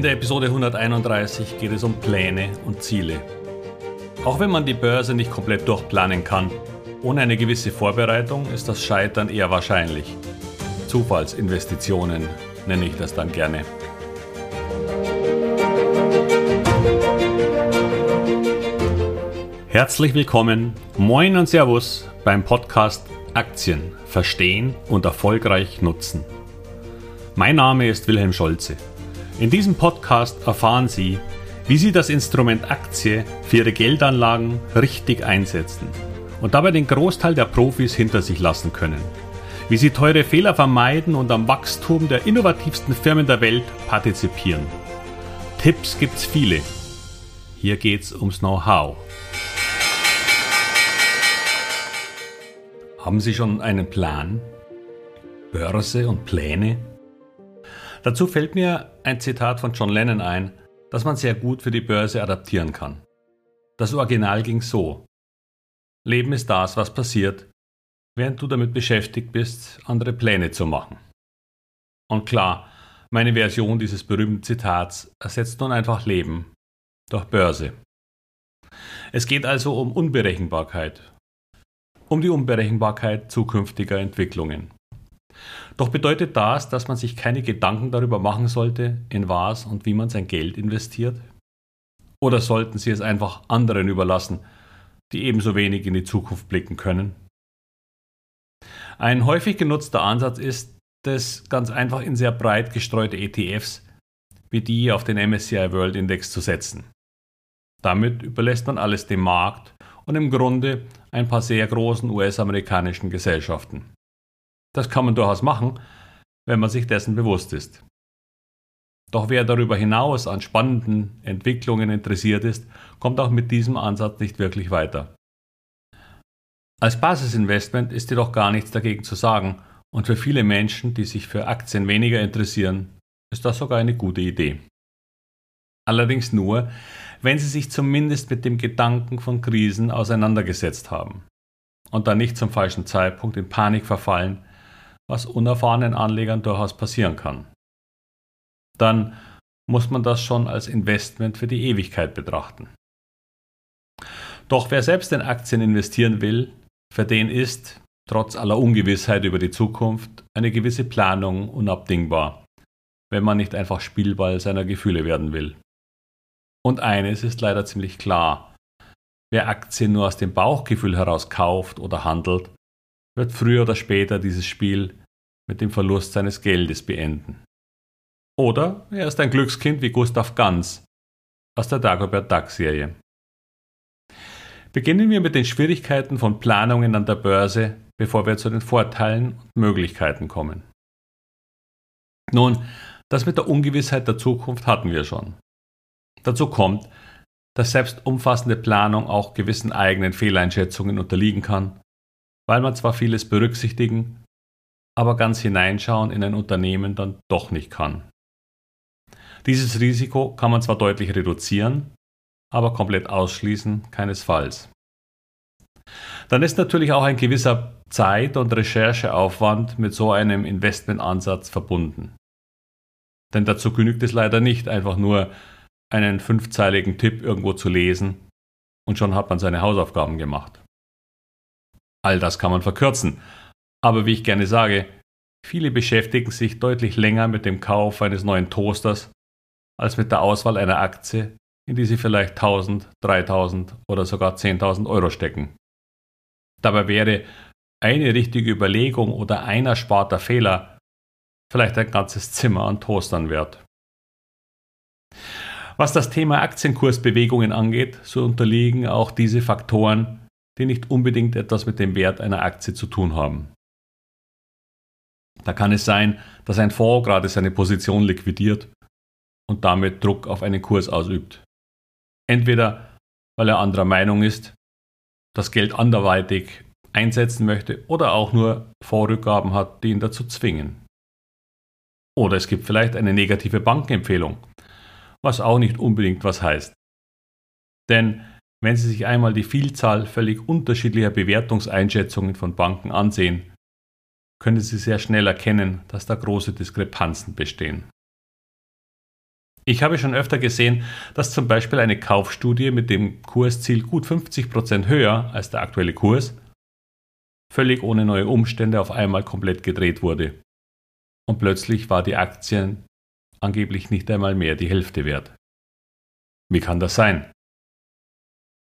In der Episode 131 geht es um Pläne und Ziele. Auch wenn man die Börse nicht komplett durchplanen kann, ohne eine gewisse Vorbereitung ist das Scheitern eher wahrscheinlich. Zufallsinvestitionen nenne ich das dann gerne. Herzlich willkommen, moin und Servus beim Podcast Aktien verstehen und erfolgreich nutzen. Mein Name ist Wilhelm Scholze. In diesem Podcast erfahren Sie, wie Sie das Instrument Aktie für Ihre Geldanlagen richtig einsetzen und dabei den Großteil der Profis hinter sich lassen können. Wie Sie teure Fehler vermeiden und am Wachstum der innovativsten Firmen der Welt partizipieren. Tipps gibt's viele. Hier geht's ums Know-how. Haben Sie schon einen Plan? Börse und Pläne? Dazu fällt mir ein Zitat von John Lennon ein, das man sehr gut für die Börse adaptieren kann. Das Original ging so. Leben ist das, was passiert, während du damit beschäftigt bist, andere Pläne zu machen. Und klar, meine Version dieses berühmten Zitats ersetzt nun einfach Leben durch Börse. Es geht also um Unberechenbarkeit, um die Unberechenbarkeit zukünftiger Entwicklungen. Doch bedeutet das, dass man sich keine Gedanken darüber machen sollte, in was und wie man sein Geld investiert? Oder sollten Sie es einfach anderen überlassen, die ebenso wenig in die Zukunft blicken können? Ein häufig genutzter Ansatz ist es, ganz einfach in sehr breit gestreute ETFs wie die auf den MSCI World Index zu setzen. Damit überlässt man alles dem Markt und im Grunde ein paar sehr großen US-amerikanischen Gesellschaften. Das kann man durchaus machen, wenn man sich dessen bewusst ist. Doch wer darüber hinaus an spannenden Entwicklungen interessiert ist, kommt auch mit diesem Ansatz nicht wirklich weiter. Als Basisinvestment ist jedoch gar nichts dagegen zu sagen und für viele Menschen, die sich für Aktien weniger interessieren, ist das sogar eine gute Idee. Allerdings nur, wenn sie sich zumindest mit dem Gedanken von Krisen auseinandergesetzt haben und dann nicht zum falschen Zeitpunkt in Panik verfallen, was unerfahrenen Anlegern durchaus passieren kann. Dann muss man das schon als Investment für die Ewigkeit betrachten. Doch wer selbst in Aktien investieren will, für den ist, trotz aller Ungewissheit über die Zukunft, eine gewisse Planung unabdingbar, wenn man nicht einfach Spielball seiner Gefühle werden will. Und eines ist leider ziemlich klar. Wer Aktien nur aus dem Bauchgefühl heraus kauft oder handelt, wird früher oder später dieses Spiel mit dem Verlust seines Geldes beenden. Oder er ist ein Glückskind wie Gustav Ganz aus der Dagobert Duck Serie. Beginnen wir mit den Schwierigkeiten von Planungen an der Börse, bevor wir zu den Vorteilen und Möglichkeiten kommen. Nun, das mit der Ungewissheit der Zukunft hatten wir schon. Dazu kommt, dass selbst umfassende Planung auch gewissen eigenen Fehleinschätzungen unterliegen kann, weil man zwar vieles berücksichtigen, aber ganz hineinschauen in ein Unternehmen dann doch nicht kann. Dieses Risiko kann man zwar deutlich reduzieren, aber komplett ausschließen keinesfalls. Dann ist natürlich auch ein gewisser Zeit- und Rechercheaufwand mit so einem Investmentansatz verbunden. Denn dazu genügt es leider nicht, einfach nur einen fünfzeiligen Tipp irgendwo zu lesen und schon hat man seine Hausaufgaben gemacht. All das kann man verkürzen, aber wie ich gerne sage, viele beschäftigen sich deutlich länger mit dem Kauf eines neuen Toasters als mit der Auswahl einer Aktie, in die sie vielleicht 1000, 3000 oder sogar 10.000 Euro stecken. Dabei wäre eine richtige Überlegung oder ein ersparter Fehler vielleicht ein ganzes Zimmer an Toastern wert. Was das Thema Aktienkursbewegungen angeht, so unterliegen auch diese Faktoren, die nicht unbedingt etwas mit dem Wert einer Aktie zu tun haben. Da kann es sein, dass ein Fonds gerade seine Position liquidiert und damit Druck auf einen Kurs ausübt. Entweder weil er anderer Meinung ist, das Geld anderweitig einsetzen möchte oder auch nur Vorrückgaben hat, die ihn dazu zwingen. Oder es gibt vielleicht eine negative Bankenempfehlung, was auch nicht unbedingt was heißt. Denn wenn Sie sich einmal die Vielzahl völlig unterschiedlicher Bewertungseinschätzungen von Banken ansehen, können Sie sehr schnell erkennen, dass da große Diskrepanzen bestehen. Ich habe schon öfter gesehen, dass zum Beispiel eine Kaufstudie mit dem Kursziel gut 50% höher als der aktuelle Kurs völlig ohne neue Umstände auf einmal komplett gedreht wurde. Und plötzlich war die Aktien angeblich nicht einmal mehr die Hälfte wert. Wie kann das sein?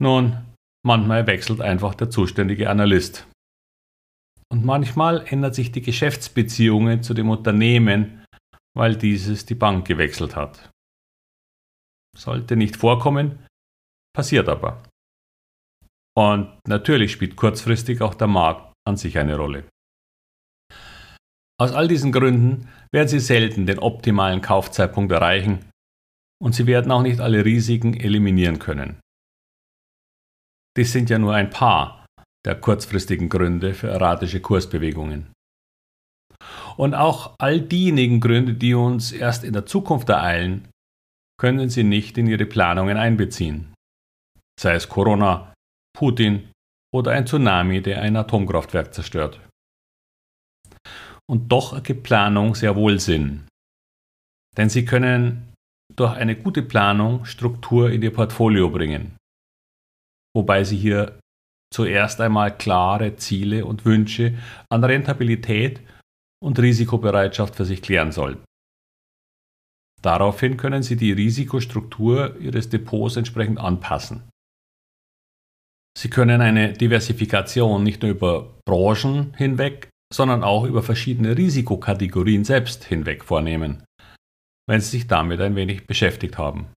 Nun, manchmal wechselt einfach der zuständige Analyst. Und manchmal ändert sich die Geschäftsbeziehungen zu dem Unternehmen, weil dieses die Bank gewechselt hat. Sollte nicht vorkommen, passiert aber. Und natürlich spielt kurzfristig auch der Markt an sich eine Rolle. Aus all diesen Gründen werden Sie selten den optimalen Kaufzeitpunkt erreichen und Sie werden auch nicht alle Risiken eliminieren können. Dies sind ja nur ein paar der kurzfristigen Gründe für erratische Kursbewegungen. Und auch all diejenigen Gründe, die uns erst in der Zukunft ereilen, können Sie nicht in Ihre Planungen einbeziehen. Sei es Corona, Putin oder ein Tsunami, der ein Atomkraftwerk zerstört. Und doch ergibt Planung sehr wohl Sinn. Denn Sie können durch eine gute Planung Struktur in Ihr Portfolio bringen. Wobei Sie hier zuerst einmal klare Ziele und Wünsche an Rentabilität und Risikobereitschaft für sich klären sollten. Daraufhin können Sie die Risikostruktur Ihres Depots entsprechend anpassen. Sie können eine Diversifikation nicht nur über Branchen hinweg, sondern auch über verschiedene Risikokategorien selbst hinweg vornehmen, wenn Sie sich damit ein wenig beschäftigt haben.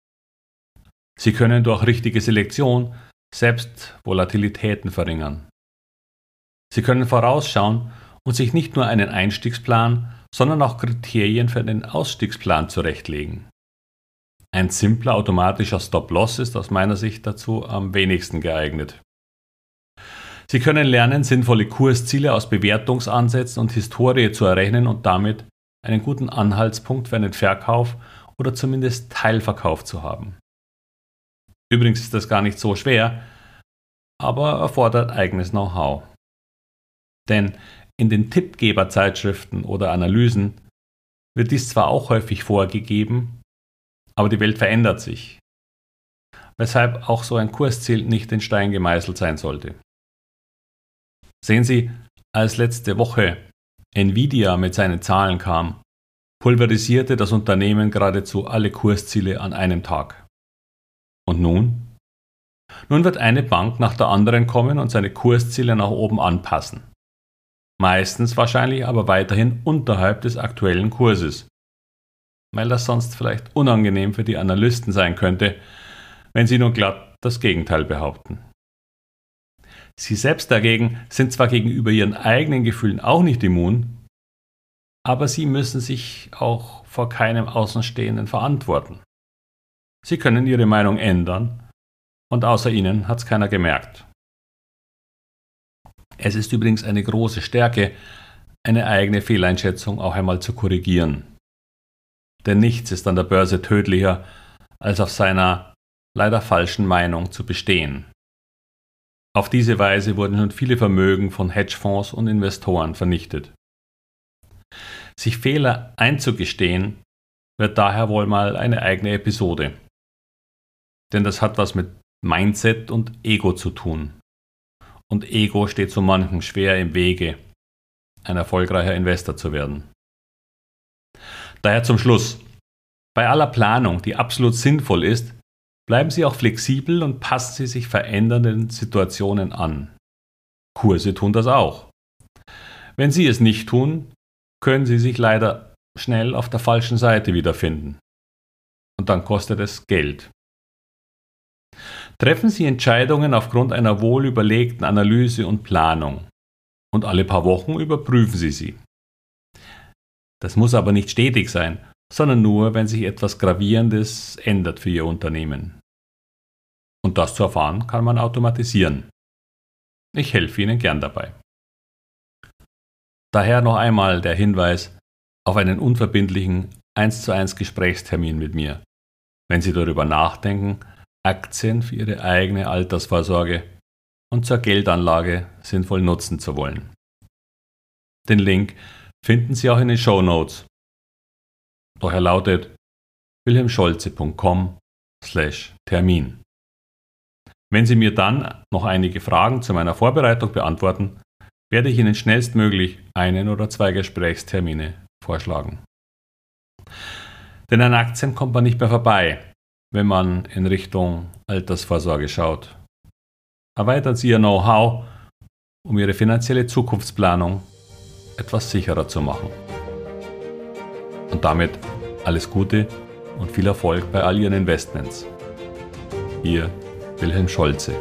Sie können durch richtige Selektion selbst Volatilitäten verringern. Sie können vorausschauen und sich nicht nur einen Einstiegsplan, sondern auch Kriterien für den Ausstiegsplan zurechtlegen. Ein simpler automatischer Stop-Loss ist aus meiner Sicht dazu am wenigsten geeignet. Sie können lernen, sinnvolle Kursziele aus Bewertungsansätzen und Historie zu errechnen und damit einen guten Anhaltspunkt für einen Verkauf oder zumindest Teilverkauf zu haben. Übrigens ist das gar nicht so schwer, aber erfordert eigenes Know-how. Denn in den Tippgeberzeitschriften oder Analysen wird dies zwar auch häufig vorgegeben, aber die Welt verändert sich, weshalb auch so ein Kursziel nicht in Stein gemeißelt sein sollte. Sehen Sie, als letzte Woche Nvidia mit seinen Zahlen kam, pulverisierte das Unternehmen geradezu alle Kursziele an einem Tag. Und nun? Nun wird eine Bank nach der anderen kommen und seine Kursziele nach oben anpassen meistens wahrscheinlich aber weiterhin unterhalb des aktuellen Kurses, weil das sonst vielleicht unangenehm für die Analysten sein könnte, wenn sie nun glatt das Gegenteil behaupten. Sie selbst dagegen sind zwar gegenüber ihren eigenen Gefühlen auch nicht immun, aber sie müssen sich auch vor keinem Außenstehenden verantworten. Sie können ihre Meinung ändern und außer ihnen hat es keiner gemerkt. Es ist übrigens eine große Stärke, eine eigene Fehleinschätzung auch einmal zu korrigieren. Denn nichts ist an der Börse tödlicher, als auf seiner leider falschen Meinung zu bestehen. Auf diese Weise wurden schon viele Vermögen von Hedgefonds und Investoren vernichtet. Sich Fehler einzugestehen, wird daher wohl mal eine eigene Episode. Denn das hat was mit Mindset und Ego zu tun und Ego steht so manchem schwer im Wege, ein erfolgreicher Investor zu werden. Daher zum Schluss. Bei aller Planung, die absolut sinnvoll ist, bleiben Sie auch flexibel und passen Sie sich verändernden Situationen an. Kurse tun das auch. Wenn Sie es nicht tun, können Sie sich leider schnell auf der falschen Seite wiederfinden. Und dann kostet es Geld. Treffen Sie Entscheidungen aufgrund einer wohlüberlegten Analyse und Planung. Und alle paar Wochen überprüfen Sie sie. Das muss aber nicht stetig sein, sondern nur, wenn sich etwas Gravierendes ändert für Ihr Unternehmen. Und das zu erfahren kann man automatisieren. Ich helfe Ihnen gern dabei. Daher noch einmal der Hinweis auf einen unverbindlichen 1 zu 1 Gesprächstermin mit mir, wenn Sie darüber nachdenken, Aktien für ihre eigene Altersvorsorge und zur Geldanlage sinnvoll nutzen zu wollen. Den Link finden Sie auch in den Show Notes. Doch er lautet wilhelmscholze.com/termin. Wenn Sie mir dann noch einige Fragen zu meiner Vorbereitung beantworten, werde ich Ihnen schnellstmöglich einen oder zwei Gesprächstermine vorschlagen. Denn an Aktien kommt man nicht mehr vorbei, wenn man in Richtung Altersvorsorge schaut. Erweitern Sie Ihr Know-how, um Ihre finanzielle Zukunftsplanung etwas sicherer zu machen. Und damit alles Gute und viel Erfolg bei all Ihren Investments. Ihr Wilhelm Scholze.